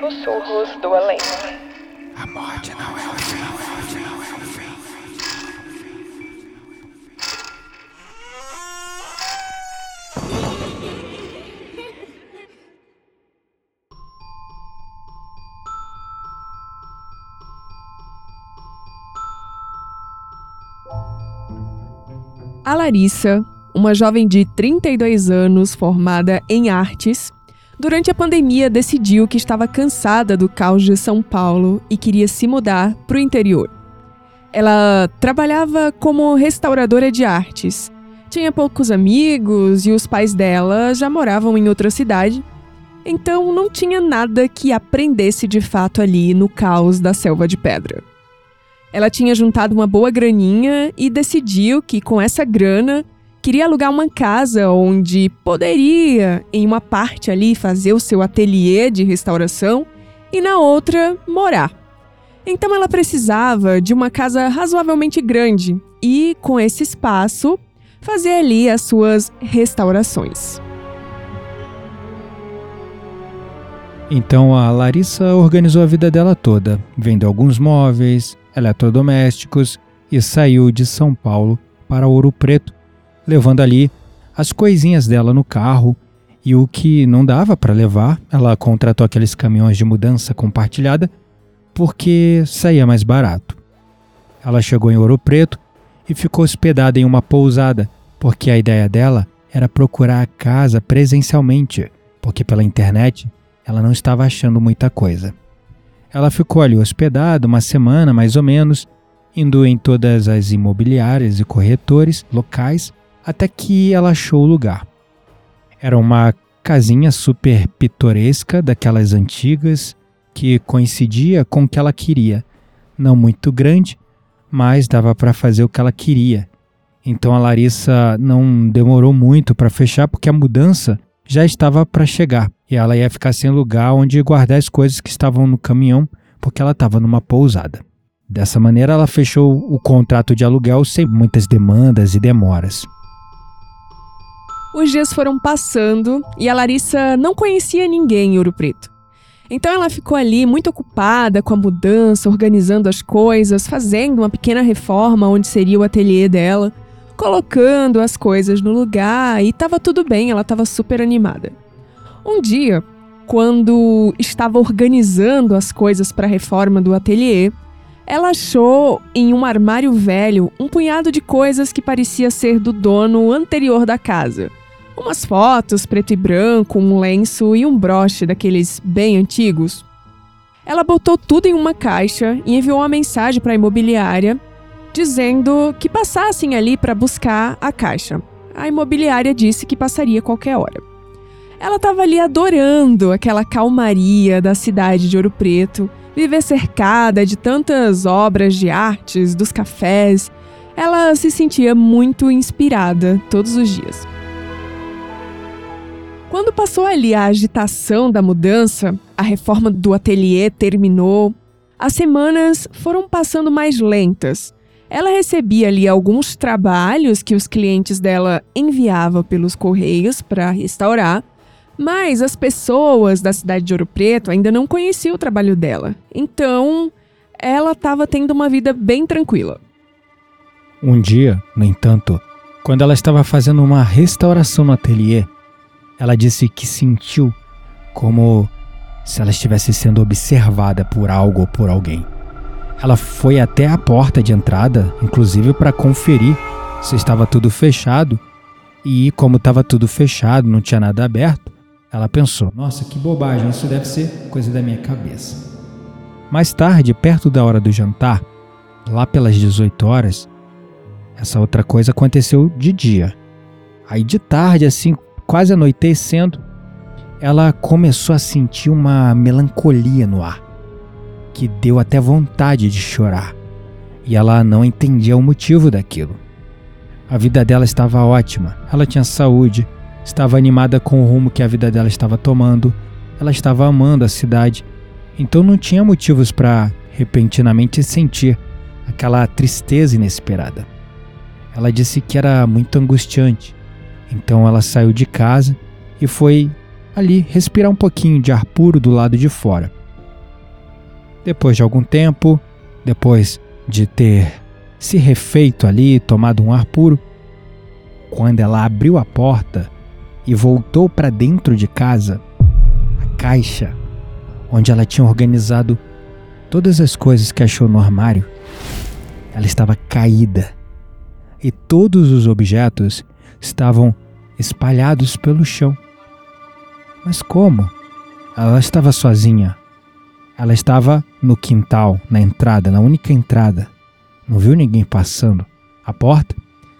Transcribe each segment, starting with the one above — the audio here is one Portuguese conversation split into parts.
Sussurros do Além. A morte não é o fim. A Larissa, uma jovem de 32 anos formada em artes, durante a pandemia decidiu que estava cansada do caos de São Paulo e queria se mudar para o interior. Ela trabalhava como restauradora de artes, tinha poucos amigos e os pais dela já moravam em outra cidade, então não tinha nada que aprendesse de fato ali no caos da selva de pedra. Ela tinha juntado uma boa graninha e decidiu que com essa grana queria alugar uma casa onde poderia, em uma parte ali, fazer o seu ateliê de restauração e na outra morar. Então ela precisava de uma casa razoavelmente grande e, com esse espaço, fazer ali as suas restaurações. Então a Larissa organizou a vida dela toda, vendo alguns móveis, eletrodomésticos e saiu de São Paulo para Ouro Preto, levando ali as coisinhas dela no carro e o que não dava para levar, ela contratou aqueles caminhões de mudança compartilhada porque saía mais barato. Ela chegou em Ouro Preto e ficou hospedada em uma pousada, porque a ideia dela era procurar a casa presencialmente, porque pela internet ela não estava achando muita coisa. Ela ficou ali hospedada uma semana mais ou menos, indo em todas as imobiliárias e corretores locais até que ela achou o lugar. Era uma casinha super pitoresca, daquelas antigas, que coincidia com o que ela queria. Não muito grande, mas dava para fazer o que ela queria. Então a Larissa não demorou muito para fechar porque a mudança já estava para chegar e ela ia ficar sem lugar onde guardar as coisas que estavam no caminhão porque ela estava numa pousada. Dessa maneira, ela fechou o contrato de aluguel sem muitas demandas e demoras. Os dias foram passando e a Larissa não conhecia ninguém em Ouro Preto. Então ela ficou ali muito ocupada com a mudança, organizando as coisas, fazendo uma pequena reforma onde seria o ateliê dela colocando as coisas no lugar e estava tudo bem, ela estava super animada. Um dia, quando estava organizando as coisas para a reforma do ateliê, ela achou em um armário velho um punhado de coisas que parecia ser do dono anterior da casa. Umas fotos preto e branco, um lenço e um broche daqueles bem antigos. Ela botou tudo em uma caixa e enviou uma mensagem para a imobiliária dizendo que passassem ali para buscar a caixa. A imobiliária disse que passaria qualquer hora. Ela estava ali adorando aquela calmaria da cidade de Ouro Preto, viver cercada de tantas obras de artes, dos cafés. Ela se sentia muito inspirada todos os dias. Quando passou ali a agitação da mudança, a reforma do ateliê terminou, as semanas foram passando mais lentas ela recebia ali alguns trabalhos que os clientes dela enviavam pelos correios para restaurar, mas as pessoas da cidade de Ouro Preto ainda não conheciam o trabalho dela. Então, ela estava tendo uma vida bem tranquila. Um dia, no entanto, quando ela estava fazendo uma restauração no ateliê, ela disse que sentiu como se ela estivesse sendo observada por algo ou por alguém. Ela foi até a porta de entrada, inclusive para conferir se estava tudo fechado. E como estava tudo fechado, não tinha nada aberto, ela pensou: Nossa, que bobagem, isso deve ser coisa da minha cabeça. Mais tarde, perto da hora do jantar, lá pelas 18 horas, essa outra coisa aconteceu de dia. Aí de tarde, assim, quase anoitecendo, ela começou a sentir uma melancolia no ar que deu até vontade de chorar, e ela não entendia o motivo daquilo. A vida dela estava ótima, ela tinha saúde, estava animada com o rumo que a vida dela estava tomando, ela estava amando a cidade, então não tinha motivos para repentinamente sentir aquela tristeza inesperada. Ela disse que era muito angustiante, então ela saiu de casa e foi ali respirar um pouquinho de ar puro do lado de fora. Depois de algum tempo, depois de ter se refeito ali, tomado um ar puro, quando ela abriu a porta e voltou para dentro de casa, a caixa onde ela tinha organizado todas as coisas que achou no armário, ela estava caída. E todos os objetos estavam espalhados pelo chão. Mas como? Ela estava sozinha. Ela estava no quintal, na entrada, na única entrada. Não viu ninguém passando. A porta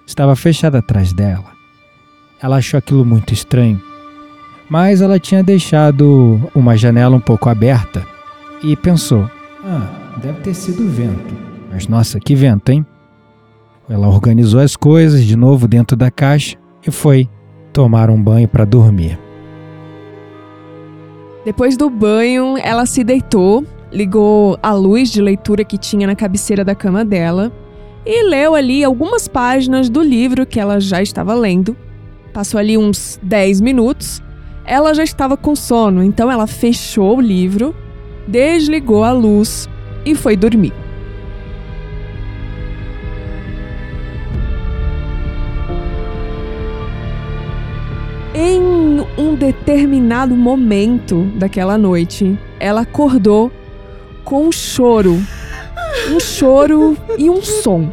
estava fechada atrás dela. Ela achou aquilo muito estranho, mas ela tinha deixado uma janela um pouco aberta e pensou: Ah, deve ter sido vento. Mas nossa, que vento, hein? Ela organizou as coisas de novo dentro da caixa e foi tomar um banho para dormir. Depois do banho, ela se deitou, ligou a luz de leitura que tinha na cabeceira da cama dela e leu ali algumas páginas do livro que ela já estava lendo. Passou ali uns 10 minutos. Ela já estava com sono, então ela fechou o livro, desligou a luz e foi dormir. Um determinado momento daquela noite, ela acordou com um choro. Um choro e um som.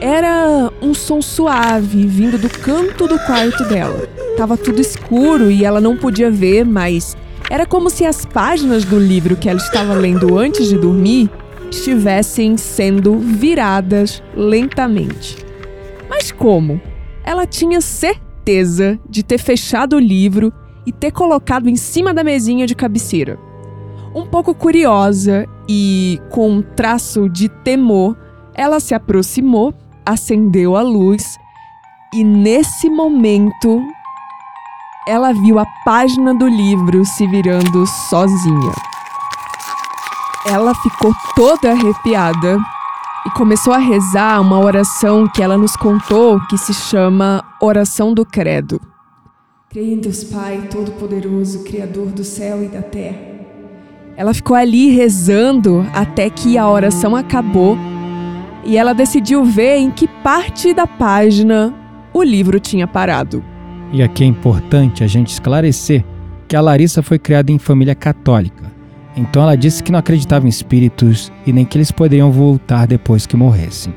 Era um som suave vindo do canto do quarto dela. Tava tudo escuro e ela não podia ver, mas era como se as páginas do livro que ela estava lendo antes de dormir estivessem sendo viradas lentamente. Mas como? Ela tinha certeza de ter fechado o livro e ter colocado em cima da mesinha de cabeceira. Um pouco curiosa e com um traço de temor, ela se aproximou, acendeu a luz e nesse momento ela viu a página do livro se virando sozinha. Ela ficou toda arrepiada e começou a rezar uma oração que ela nos contou que se chama Oração do Credo. Creio em Deus Pai Todo-Poderoso, Criador do céu e da terra. Ela ficou ali rezando até que a oração acabou e ela decidiu ver em que parte da página o livro tinha parado. E aqui é importante a gente esclarecer que a Larissa foi criada em família católica. Então ela disse que não acreditava em espíritos e nem que eles poderiam voltar depois que morressem.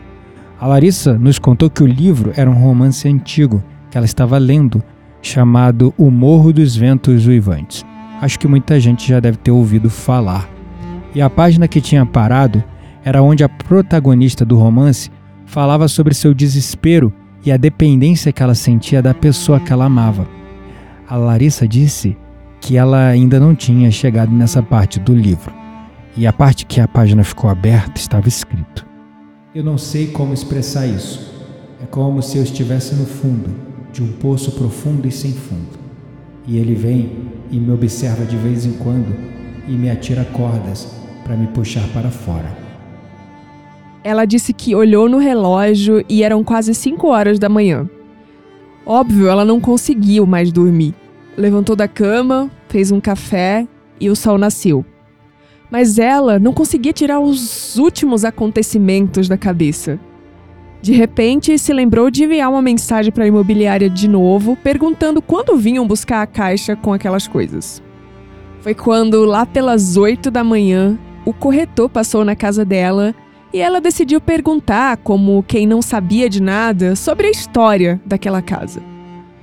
A Larissa nos contou que o livro era um romance antigo que ela estava lendo, chamado O Morro dos Ventos Uivantes. Acho que muita gente já deve ter ouvido falar. E a página que tinha parado era onde a protagonista do romance falava sobre seu desespero e a dependência que ela sentia da pessoa que ela amava. A Larissa disse que ela ainda não tinha chegado nessa parte do livro. E a parte que a página ficou aberta estava escrito: Eu não sei como expressar isso. É como se eu estivesse no fundo de um poço profundo e sem fundo. E ele vem e me observa de vez em quando e me atira cordas para me puxar para fora. Ela disse que olhou no relógio e eram quase 5 horas da manhã. Óbvio, ela não conseguiu mais dormir. Levantou da cama, fez um café e o sol nasceu. Mas ela não conseguia tirar os últimos acontecimentos da cabeça. De repente, se lembrou de enviar uma mensagem para a imobiliária de novo, perguntando quando vinham buscar a caixa com aquelas coisas. Foi quando, lá pelas 8 da manhã, o corretor passou na casa dela e ela decidiu perguntar, como quem não sabia de nada, sobre a história daquela casa.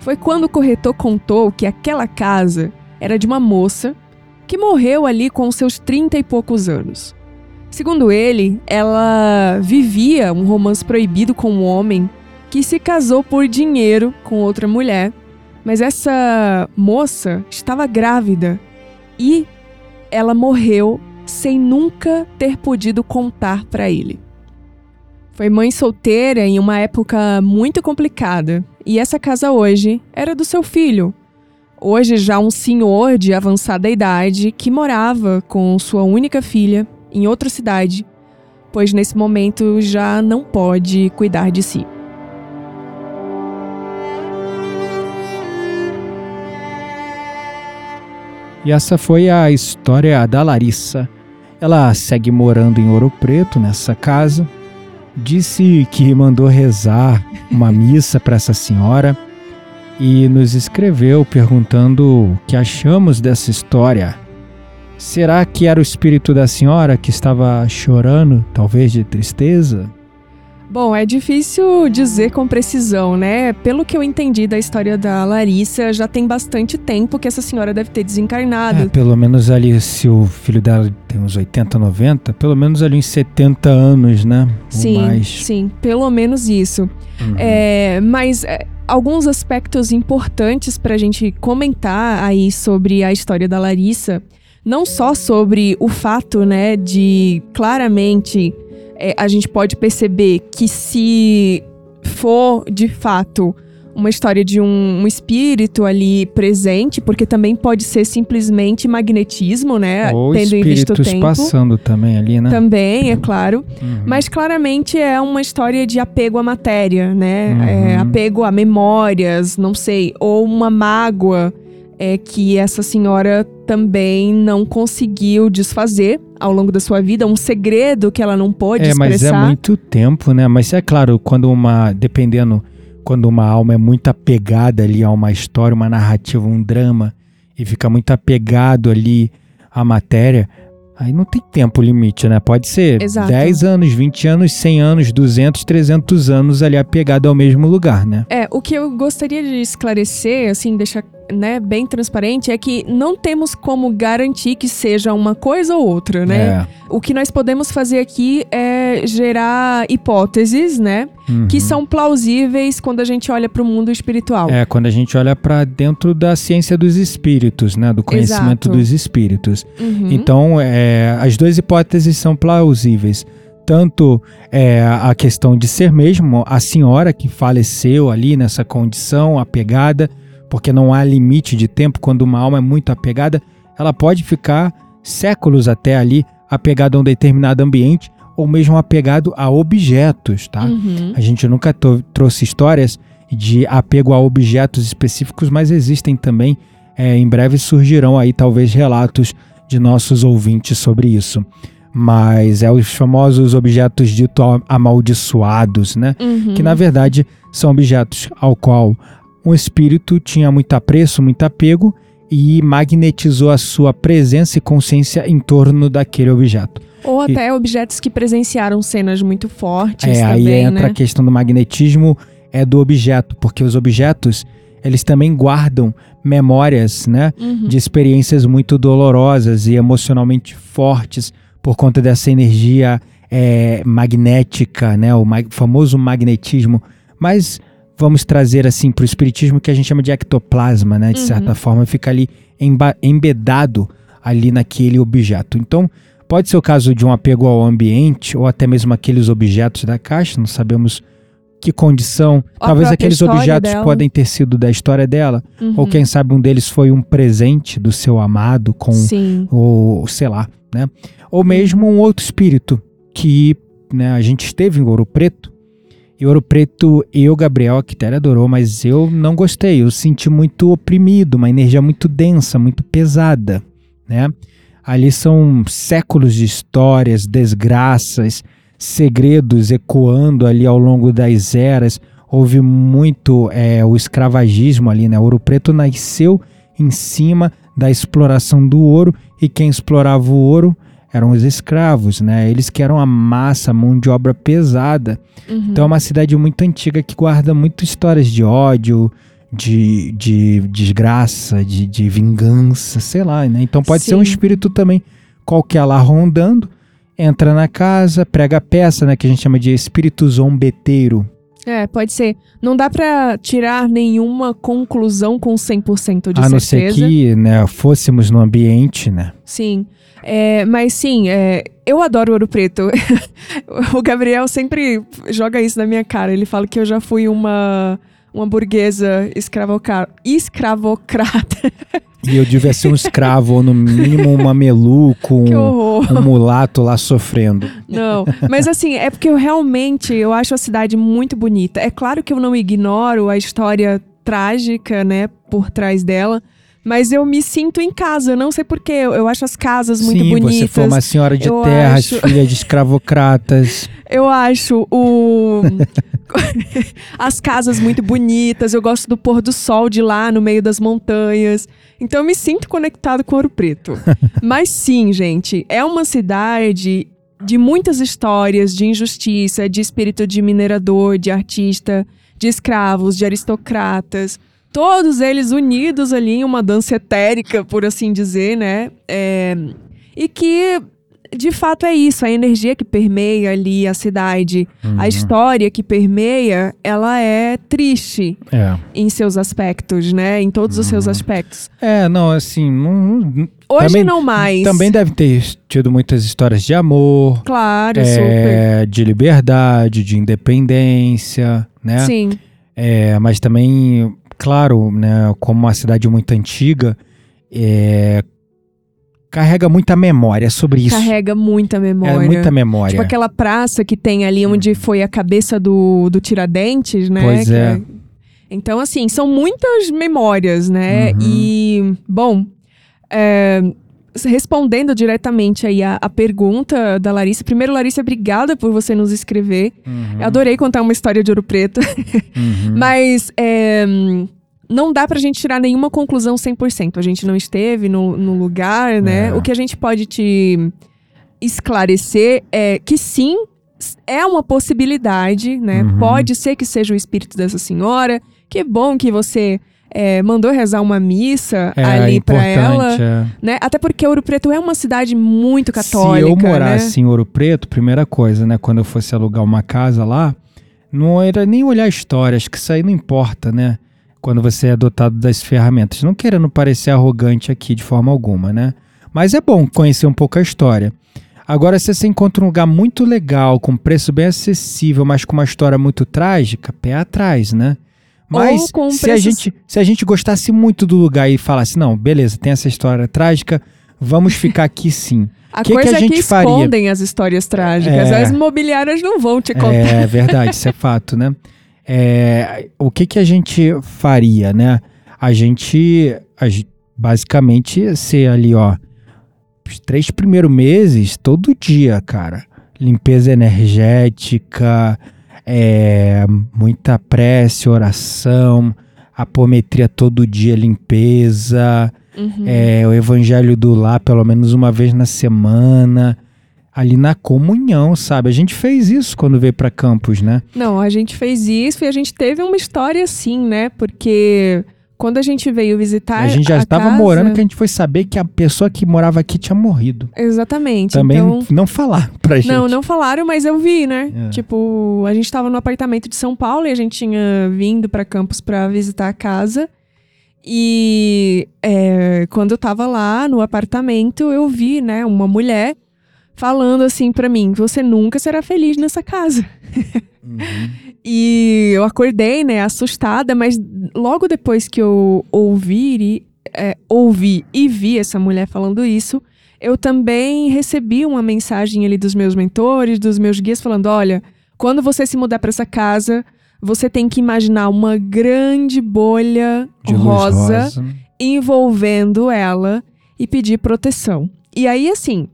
Foi quando o corretor contou que aquela casa era de uma moça que morreu ali com seus 30 e poucos anos. Segundo ele, ela vivia um romance proibido com um homem que se casou por dinheiro com outra mulher, mas essa moça estava grávida e ela morreu sem nunca ter podido contar para ele. Foi mãe solteira em uma época muito complicada, e essa casa hoje era do seu filho. Hoje já um senhor de avançada idade que morava com sua única filha em outra cidade, pois nesse momento já não pode cuidar de si. E essa foi a história da Larissa. Ela segue morando em Ouro Preto, nessa casa. Disse que mandou rezar uma missa para essa senhora e nos escreveu perguntando o que achamos dessa história. Será que era o espírito da senhora que estava chorando, talvez de tristeza? Bom, é difícil dizer com precisão, né? Pelo que eu entendi da história da Larissa, já tem bastante tempo que essa senhora deve ter desencarnado. É, pelo menos ali, se o filho dela tem uns 80, 90, pelo menos ali uns 70 anos, né? sim, sim, pelo menos isso. Uhum. É, mas é, alguns aspectos importantes para a gente comentar aí sobre a história da Larissa, não só sobre o fato, né, de claramente é, a gente pode perceber que se for de fato uma história de um, um espírito ali presente, porque também pode ser simplesmente magnetismo, né, Ou tendo em vista o espíritos tempo. passando também ali, né? Também, é claro. Uhum. Mas claramente é uma história de apego à matéria, né? Uhum. É, apego a memórias, não sei, ou uma mágoa é, que essa senhora também não conseguiu desfazer ao longo da sua vida, um segredo que ela não pôde É, mas é expressar. muito tempo, né? Mas é claro, quando uma. Dependendo. Quando uma alma é muito apegada ali a uma história, uma narrativa, um drama, e fica muito apegado ali à matéria, aí não tem tempo limite, né? Pode ser Exato. 10 anos, 20 anos, 100 anos, 200, 300 anos ali apegado ao mesmo lugar, né? É, o que eu gostaria de esclarecer, assim, deixar né, bem transparente, é que não temos como garantir que seja uma coisa ou outra, né? É. O que nós podemos fazer aqui é gerar hipóteses, né? Uhum. Que são plausíveis quando a gente olha para o mundo espiritual. É, quando a gente olha para dentro da ciência dos espíritos, né? Do conhecimento Exato. dos espíritos. Uhum. Então, é, as duas hipóteses são plausíveis. Tanto é, a questão de ser mesmo a senhora que faleceu ali nessa condição apegada, porque não há limite de tempo quando uma alma é muito apegada, ela pode ficar séculos até ali apegada a um determinado ambiente ou mesmo apegado a objetos, tá? Uhum. A gente nunca trouxe histórias de apego a objetos específicos, mas existem também. é, em breve surgirão aí talvez relatos de nossos ouvintes sobre isso. Mas é os famosos objetos dito amaldiçoados, né? Uhum. Que na verdade são objetos ao qual um espírito tinha muito apreço, muito apego e magnetizou a sua presença e consciência em torno daquele objeto. Ou até objetos que presenciaram cenas muito fortes É, aí também, entra né? a questão do magnetismo é do objeto, porque os objetos, eles também guardam memórias, né, Uhum. de experiências muito dolorosas e emocionalmente fortes por conta dessa energia é, magnética, né, o ma- famoso magnetismo. Mas vamos trazer assim para o espiritismo que a gente chama de ectoplasma, né, de Uhum. certa forma fica ali embedado ali naquele objeto. Então Pode ser o caso de um apego ao ambiente ou até mesmo aqueles objetos da caixa, não sabemos que condição. Talvez aqueles objetos dela. podem ter sido da história dela, Uhum. ou quem sabe um deles foi um presente do seu amado com Sim. ou sei lá, né? Ou mesmo um outro espírito que, né, a gente esteve em Ouro Preto. E Ouro Preto, eu, Gabriel, a Quitéria adorou, mas eu não gostei. Eu senti muito oprimido, uma energia muito densa, muito pesada, né? Ali são séculos de histórias, desgraças, segredos ecoando ali ao longo das eras. Houve muito é, o escravagismo ali, né? Ouro Preto nasceu em cima da exploração do ouro e quem explorava o ouro eram os escravos, né? Eles que eram a massa, a mão de obra pesada. Uhum. Então é uma cidade muito antiga que guarda muitas histórias de ódio, de, de desgraça, de, de vingança, sei lá, né? Então pode ser um Sim. espírito também qualquer lá rondando, entra na casa, prega a peça, né? Que a gente chama de espírito zombeteiro. É, pode ser. Não dá pra tirar nenhuma conclusão com 100% de a não certeza. ser que né, fôssemos no ambiente, né? Sim. É, mas sim, é, eu adoro Ouro Preto. o Gabriel sempre joga isso na minha cara. Ele fala que eu já fui uma, uma burguesa escravocrata. E eu devia ser um escravo, ou no mínimo um mameluco, um, um mulato lá sofrendo. Não, mas assim, é porque eu realmente eu acho a cidade muito bonita. É claro que eu não ignoro a história trágica, né, por trás dela. Mas eu me sinto em casa, não sei porquê. Eu, eu acho as casas muito Sim, bonitas. você foi uma senhora de Eu terras, acho- filha de escravocratas. Eu acho o. as casas muito bonitas. Eu gosto do pôr do sol de lá no meio das montanhas. Então eu me sinto conectado com Ouro Preto. Mas sim, gente, é uma cidade de muitas histórias de injustiça, de espírito de minerador, de artista, de escravos, de aristocratas. Todos eles unidos ali em uma dança etérica, por assim dizer, né? É, e que, de fato, é isso. A energia que permeia ali a cidade, Uhum. a história que permeia, ela é triste É. em seus aspectos, né? Em todos os Uhum. seus aspectos. É, não, assim, não- Hoje Também- não mais. também deve ter tido muitas histórias de amor, Claro, super. é, de liberdade, de independência, né? Sim, É, mas também, claro, né, como uma cidade muito antiga, é, carrega muita memória sobre isso. carrega muita memória. É muita memória. Tipo aquela praça que tem ali onde foi a cabeça do, do Tiradentes, né? Pois Que é. Então, assim, são muitas memórias, né? Uhum. E, bom, é, respondendo diretamente aí a, a pergunta da Larissa. Primeiro, Larissa, obrigada por você nos escrever. Uhum, Eu adorei contar uma história de Ouro Preto. uhum. Mas é, não dá pra gente tirar nenhuma conclusão 100%. A gente não esteve no, no lugar, né? É. O que a gente pode te esclarecer é que sim, é uma possibilidade, né? Uhum. Pode ser que seja o espírito dessa senhora. Que bom que você é, mandou rezar uma missa é ali pra importante. ela, é. né? Até porque Ouro Preto é uma cidade muito católica, Se eu né? morasse em Ouro Preto, primeira coisa, né? Quando eu fosse alugar uma casa lá, não era nem olhar a história, acho que isso aí não importa, né? Quando você é dotado das ferramentas. Não querendo parecer arrogante aqui de forma alguma, né? Mas é bom conhecer um pouco a história. Agora, se você encontra um lugar muito legal, com preço bem acessível, mas com uma história muito trágica, pé atrás, né? Mas com se, a gente, se a gente gostasse muito do lugar e falasse, não, beleza, tem essa história trágica, vamos ficar aqui sim. A que que coisa a é gente que faria? escondem as histórias trágicas. É. As imobiliárias não vão te contar. É verdade, isso é fato, né? É, o que, que a gente faria, né? A gente, a basicamente ser ali, ó, os três primeiros meses, todo dia, cara. Limpeza energética, é, muita prece, oração, apometria todo dia, limpeza, Uhum. é, o evangelho do lar pelo menos uma vez na semana, ali na comunhão, sabe? A gente fez isso quando veio para Campos, né? Não, a gente fez isso e a gente teve uma história assim, né? Porque quando a gente veio visitar. a gente já estava casa- morando que a gente foi saber que a pessoa que morava aqui tinha morrido. Exatamente. Também então... não falar pra gente. Não, não falaram, mas eu vi, né? É. Tipo, a gente tava no apartamento de São Paulo e a gente tinha vindo pra Campos pra visitar a casa. E é, quando eu tava lá no apartamento, eu vi, né, uma mulher falando assim pra mim: Você nunca será feliz nessa casa. Uhum. E eu acordei, né, assustada, mas logo depois que eu ouvi, e- é, ouvi e vi essa mulher falando isso, eu também recebi uma mensagem ali dos meus mentores, dos meus guias, falando: olha, quando você se mudar para essa casa, você tem que imaginar uma grande bolha De rosa, rosa. envolvendo ela e pedir proteção. E aí, assim,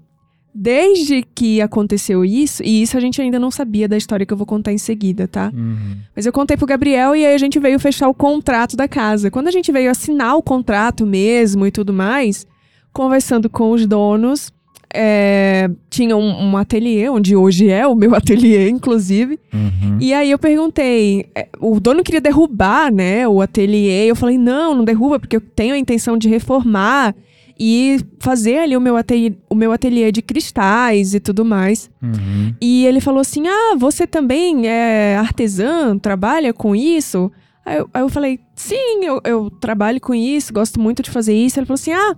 desde que aconteceu isso, e isso a gente ainda não sabia da história que eu vou contar em seguida, tá? Uhum. Mas eu contei pro Gabriel e aí a gente veio fechar o contrato da casa. Quando a gente veio assinar o contrato mesmo e tudo mais, conversando com os donos, é, tinha um, um ateliê, onde hoje é o meu ateliê, inclusive. Uhum. E aí eu perguntei, é, o dono queria derrubar, né, o ateliê. Eu falei, não, não derruba, porque eu tenho a intenção de reformar e fazer ali o meu ateliê, o meu ateliê de cristais e tudo mais. Uhum. E ele falou assim: Ah, você também é artesã, trabalha com isso? Aí eu, aí eu falei: Sim, eu, eu trabalho com isso, gosto muito de fazer isso. Ele falou assim: Ah,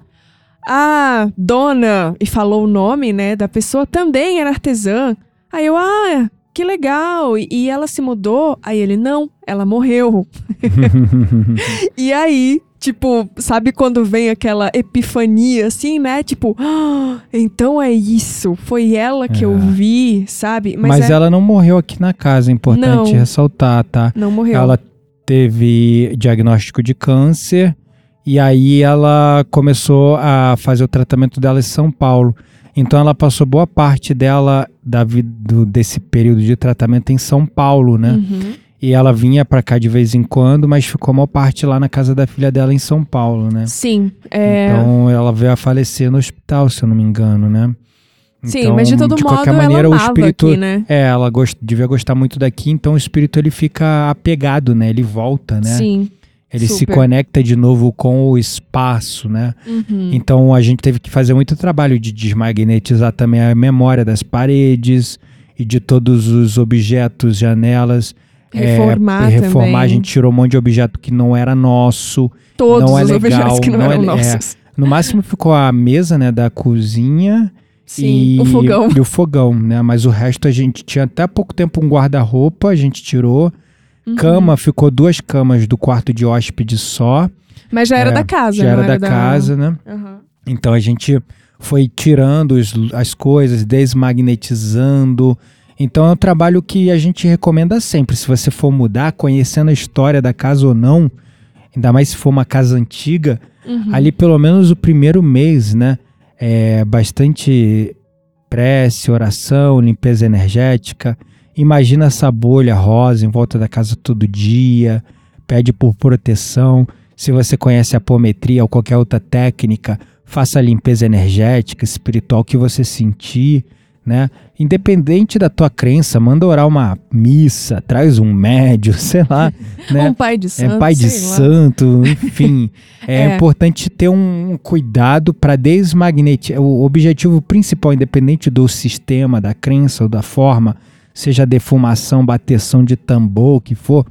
a dona, e falou o nome, né, da pessoa, também era artesã. Aí eu: Ah, que legal. E, e ela se mudou? Aí ele: Não, ela morreu. E aí, tipo, sabe quando vem aquela epifania assim, né? Tipo, "Ah, então é isso. Foi ela que eu É. vi, sabe? Mas, é- ela não morreu aqui na casa, é importante Não. ressaltar, tá? não morreu. Ela teve diagnóstico de câncer E aí ela começou a fazer o tratamento dela em São Paulo. Então ela passou boa parte dela da vida desse período de tratamento em São Paulo, né? Uhum. E ela vinha pra cá de vez em quando, mas ficou uma parte lá na casa da filha dela em São Paulo, né? Sim, é, Então ela veio a falecer no hospital, se eu não me engano, né? sim, Então, mas de todo modo qualquer ela maneira, o espírito aqui, né? é, ela gost, devia gostar muito daqui, então o espírito ele fica apegado, né? Ele volta, né? Sim. ele se super. conecta de novo com o espaço, né? Uhum. Então a gente teve que fazer muito trabalho de desmagnetizar também a memória das paredes e de todos os objetos, janelas. É, Reformar reformar, também. a gente tirou um monte de objeto que não era nosso. Todos não é os legal, objetos que não, não eram é- é. nossos. No máximo ficou a mesa, né, da cozinha Sim, e o fogão. e o fogão, né? Mas o resto a gente tinha até há pouco tempo um guarda-roupa, a gente tirou. Uhum. Cama, ficou duas camas do quarto de hóspede só. Mas já era É, da casa, Já não era da casa, né? Aham. Então a gente foi tirando os- as coisas, desmagnetizando. Então é um trabalho que a gente recomenda sempre. Se você for mudar, conhecendo a história da casa ou não, ainda mais se for uma casa antiga, Uhum. ali pelo menos o primeiro mês, né? É bastante prece, oração, limpeza energética. Imagina essa bolha rosa em volta da casa todo dia, pede por proteção. Se você conhece a apometria ou qualquer outra técnica, faça a limpeza energética, espiritual que você sentir, né? Independente da tua crença, manda orar uma missa, traz um médio, sei lá, né? Um pai de santo, É pai de sei lá. santo, enfim. é, É. importante ter um cuidado para desmagnetizar. O objetivo principal, independente do sistema, da crença ou da forma, seja defumação, bateção de tambor, o que for,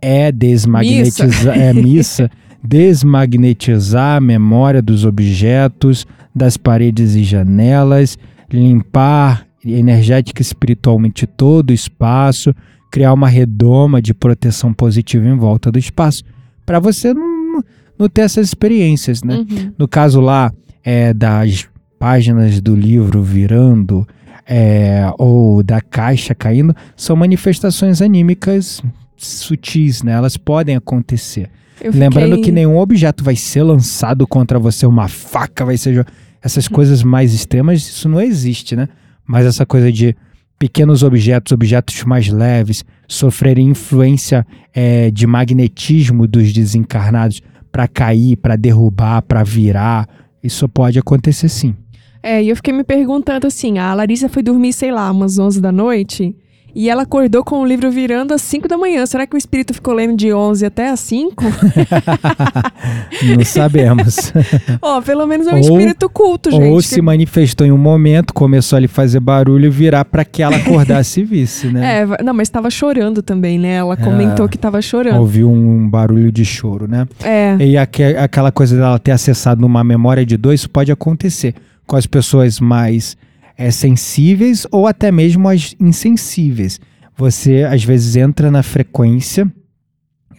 é desmagnetizar. É missa. Desmagnetizar a memória dos objetos, das paredes e janelas, limpar energética espiritualmente todo o espaço, criar uma redoma de proteção positiva em volta do espaço, para você não, não ter essas experiências, né? Uhum. No caso lá é, das páginas do livro virando é, ou da caixa caindo, são manifestações anímicas sutis, né? Elas podem acontecer. Eu Lembrando fiquei- que nenhum objeto vai ser lançado contra você, uma faca vai ser. Essas Uhum. coisas mais extremas, isso não existe, né? Mas essa coisa de pequenos objetos, objetos mais leves, sofrerem influência é, de magnetismo dos desencarnados para cair, para derrubar, para virar, isso pode acontecer sim. É, e eu fiquei me perguntando assim, a Larissa foi dormir, sei lá, umas 11 da noite, e ela acordou com o livro virando às 5 da manhã. Será que o espírito ficou lendo de 11 até às 5? Não sabemos. Ó, pelo menos é um Ou- espírito culto, gente. Ou se manifestou em um momento, começou a lhe fazer barulho e virar para que ela acordasse e visse, né? É, não, mas tava chorando também, né? Ela comentou que tava chorando. Ouviu um barulho de choro, né? É, E aque- aquela coisa dela ter acessado numa memória de dois, isso pode acontecer com as pessoas mais é, sensíveis ou até mesmo as insensíveis. Você às vezes entra na frequência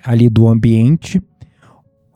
ali do ambiente,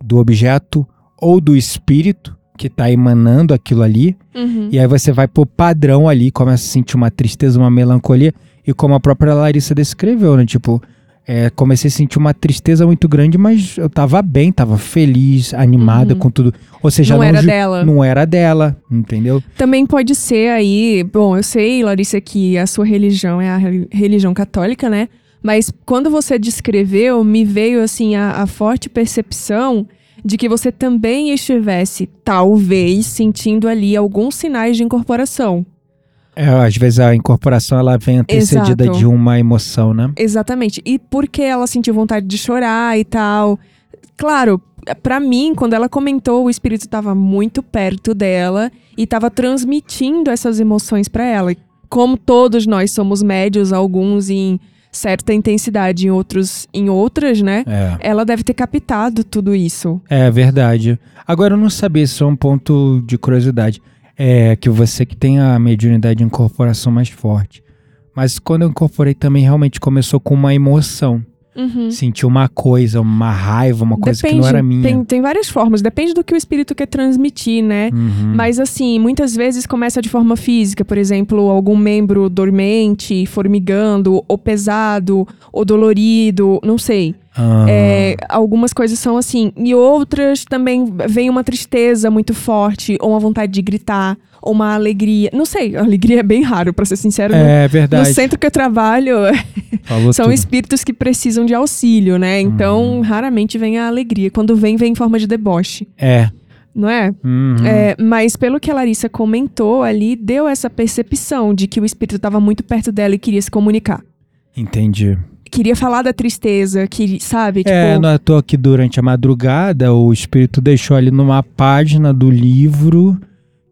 do objeto ou do espírito que está emanando aquilo ali, uhum. e aí você vai pro padrão ali, começa a sentir uma tristeza, uma melancolia, e como a própria Larissa descreveu, né? Tipo, é, comecei a sentir uma tristeza muito grande, mas eu tava bem, tava feliz, animada Uhum. com tudo. Ou seja, não era ju- dela. não era dela, entendeu? Também pode ser aí, bom, eu sei, Larissa, que a sua religião é a re- religião católica, né? Mas quando você descreveu, me veio assim a, a forte percepção de que você também estivesse, talvez, sentindo ali alguns sinais de incorporação. É, às vezes a incorporação ela vem antecedida Exato. de uma emoção, né? Exatamente. E porque ela sentiu vontade de chorar e tal. Claro, pra mim, quando ela comentou, o espírito estava muito perto dela e estava transmitindo essas emoções pra ela. Como todos nós somos médios, alguns em certa intensidade, em outros em outras, né? É. Ela deve ter captado tudo isso. É verdade. Agora eu não sabia, isso é um ponto de curiosidade. É que você que tem a mediunidade de incorporação mais forte. Mas quando eu incorporei também realmente começou com uma emoção. Uhum. Senti uma coisa, uma raiva, uma coisa que não era minha. Tem, tem várias formas, depende do que o espírito quer transmitir, né? Uhum. Mas assim, muitas vezes começa de forma física, por exemplo, algum membro dormente, formigando, ou pesado, ou dolorido, não sei. Ah, É, algumas coisas são assim. E outras também vem uma tristeza muito forte, ou uma vontade de gritar, ou uma alegria. Não sei, a alegria é bem raro, pra ser sincero. no- é no verdade. centro que eu trabalho, são tudo. espíritos que precisam de auxílio, né? Então, raramente vem a alegria. Quando vem, vem em forma de deboche, É. não é? Uhum. É, mas pelo que a Larissa comentou ali, deu essa percepção de que o espírito estava muito perto dela e queria se comunicar. Entendi. Queria falar da tristeza, que, sabe? Tipo, É, não é toa que durante a madrugada o espírito deixou ali numa página do livro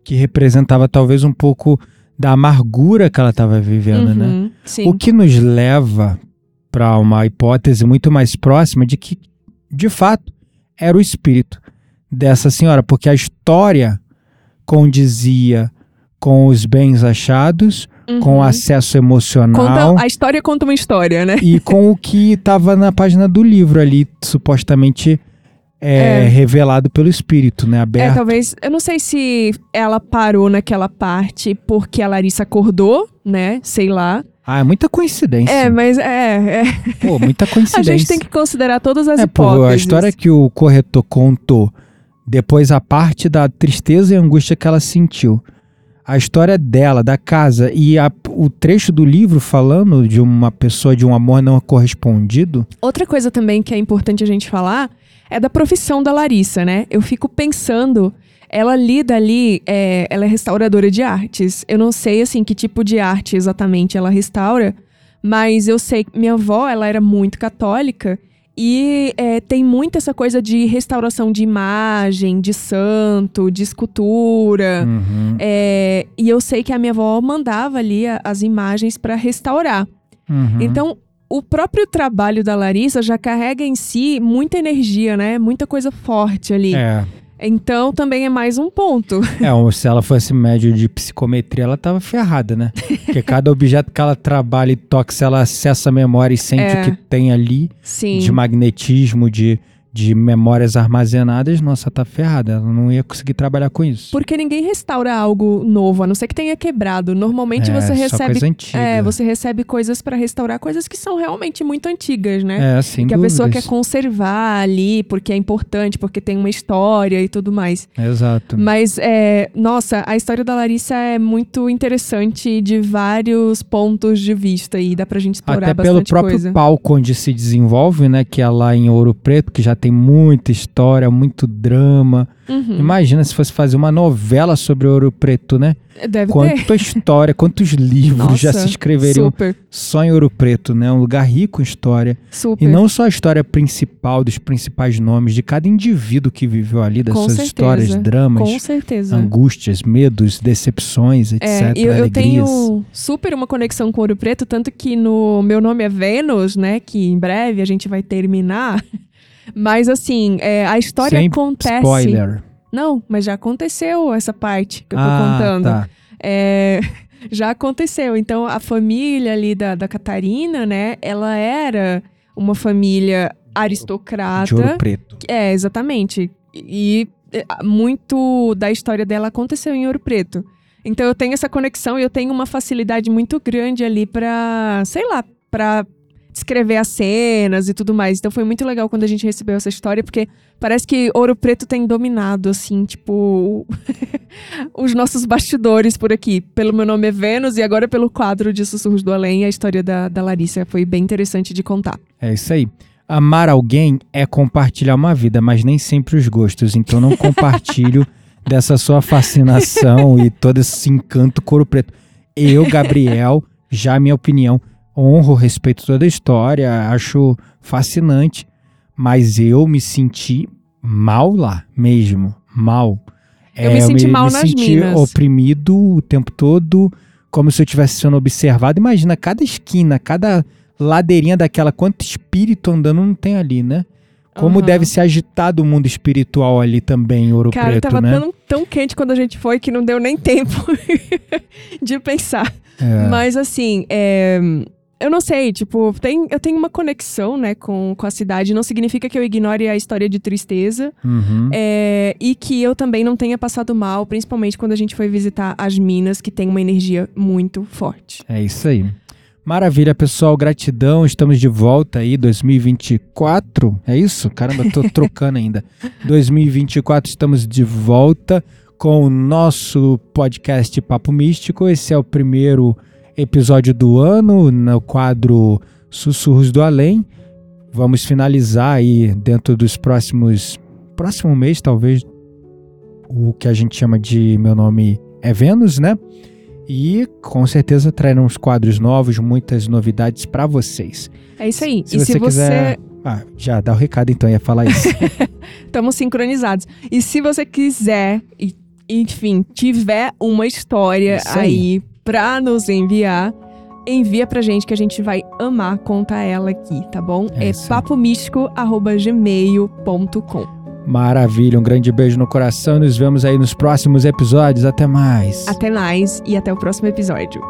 que representava talvez um pouco da amargura que ela estava vivendo, né? uhum, Sim. O que nos leva para uma hipótese muito mais próxima de que, de fato, era o espírito dessa senhora, porque a história condizia com os bens achados, com o Uhum. acesso emocional Conta, a história conta uma história, né? e com o que estava na página do livro ali, supostamente é, É. revelado pelo espírito, né? É, Aberto. talvez. Eu não sei se ela parou naquela parte porque a Larissa acordou, né? Sei lá. Ah, é muita coincidência. É, mas é. é. Pô, muita A coincidência. gente tem que considerar todas as É, pô, hipóteses. a história que o corretor contou, depois a parte da tristeza e angústia que ela sentiu. A história dela, da casa e a- o trecho do livro falando de uma pessoa de um amor não correspondido. Outra coisa também que é importante a gente falar é da profissão da Larissa, né? Eu fico pensando, ela lida ali, é, ela é restauradora de artes. Eu não sei, assim, que tipo de arte exatamente ela restaura, mas eu sei que minha avó, ela era muito católica e é, tem muito essa coisa de restauração de imagem, de santo, de escultura. Uhum, É, e eu sei que a minha avó mandava ali a- as imagens para restaurar. uhum. Então, o próprio trabalho da Larissa já carrega em si muita energia, né? Muita coisa forte ali. É, Então, também é mais um ponto. é, se ela fosse médio de psicometria, ela tava ferrada, né? Porque cada objeto que ela trabalha e toca, se ela acessa a memória e sente É. o que tem ali, Sim. de magnetismo, de, de memórias armazenadas, nossa, tá ferrada. Ela não ia conseguir trabalhar com isso. Porque ninguém restaura algo novo, a não ser que tenha quebrado. Normalmente é, você recebe. coisa antiga. É, você recebe coisas para restaurar coisas que são realmente muito antigas, né? É, sem que a pessoa quer dúvidas. conservar ali, porque é importante, porque tem uma história e tudo mais. Exato. Mas, é, nossa, a história da Larissa é muito interessante de vários pontos de vista e dá pra gente explorar Até pelo bastante próprio coisa. palco onde se desenvolve, né? Que é lá em Ouro Preto, que já tem muita história, muito drama. Uhum. Imagina se fosse fazer uma novela sobre Ouro Preto, né? Deve ter. Quanta história, quantos livros já Nossa, se escreveriam Super, só em Ouro Preto, né? Um lugar rico em história. super. E não só a história principal, dos principais nomes, de cada indivíduo que viveu ali, das Com suas certeza. histórias, dramas, Com certeza. angústias, medos, decepções, etc. É, eu, eu tenho super uma conexão com Ouro Preto, tanto que no meu nome é Vênus, né? Que em breve a gente vai terminar. Mas assim, é, a história Sem acontece. Spoiler. Não, mas já aconteceu essa parte que eu tô ah, contando. Tá. É, já aconteceu. Então, a família ali da, da Catarina, né? Ela era uma família aristocrata. De Ouro Preto. É, exatamente. E muito da história dela aconteceu em Ouro Preto. Então eu tenho essa conexão e eu tenho uma facilidade muito grande ali pra, sei lá, pra descrever as cenas e tudo mais. Então foi muito legal quando a gente recebeu essa história, porque parece que Ouro Preto tem dominado, assim, tipo, os nossos bastidores por aqui. Pelo meu nome é Vênus e agora pelo quadro de Sussurros do Além, a história da, da Larissa foi bem interessante de contar. É isso aí. Amar alguém é compartilhar uma vida, mas nem sempre os gostos. Então não compartilho dessa sua fascinação e todo esse encanto couro preto. Eu, Gabriel, já minha opinião, honro, respeito toda a história, acho fascinante, mas eu me senti mal lá mesmo, mal. Eu me senti mal nas senti minas. oprimido o tempo todo, como se eu estivesse sendo observado. Imagina, cada esquina, cada ladeirinha daquela, quanto espírito andando não tem ali, né? Como Aham. deve ser agitado o mundo espiritual ali também em Ouro Cara, Preto, tava né? tão, tão quente quando a gente foi que não deu nem tempo de pensar. É. Mas assim, é, eu não sei, tipo, tem, eu tenho uma conexão, né, com, com a cidade. Não significa que eu ignore a história de tristeza. Uhum. é, e que eu também não tenha passado mal, principalmente quando a gente foi visitar as minas, que tem uma energia muito forte. É isso aí. Maravilha, pessoal. Gratidão. Estamos de volta aí, 2024. É isso? Caramba, tô trocando ainda. 2024, estamos de volta com o nosso podcast Papo Místico. Esse é o primeiro episódio do ano no quadro Sussurros do Além. Vamos finalizar aí dentro dos próximos. Próximo mês, talvez. O que a gente chama de Meu Nome é Vênus, né? E com certeza trarão uns quadros novos, muitas novidades para vocês. É isso aí. Se e você se quiser- Ah, já dá o recado então, ia falar isso. Estamos sincronizados. E se você quiser, e- enfim, tiver uma história aí. aí pra nos enviar, envia pra gente que a gente vai amar contar ela aqui, tá bom? É É, papomístico.gmail.com. Maravilha, um grande beijo no coração. Nos vemos aí nos próximos episódios. Até mais. Até mais e até o próximo episódio.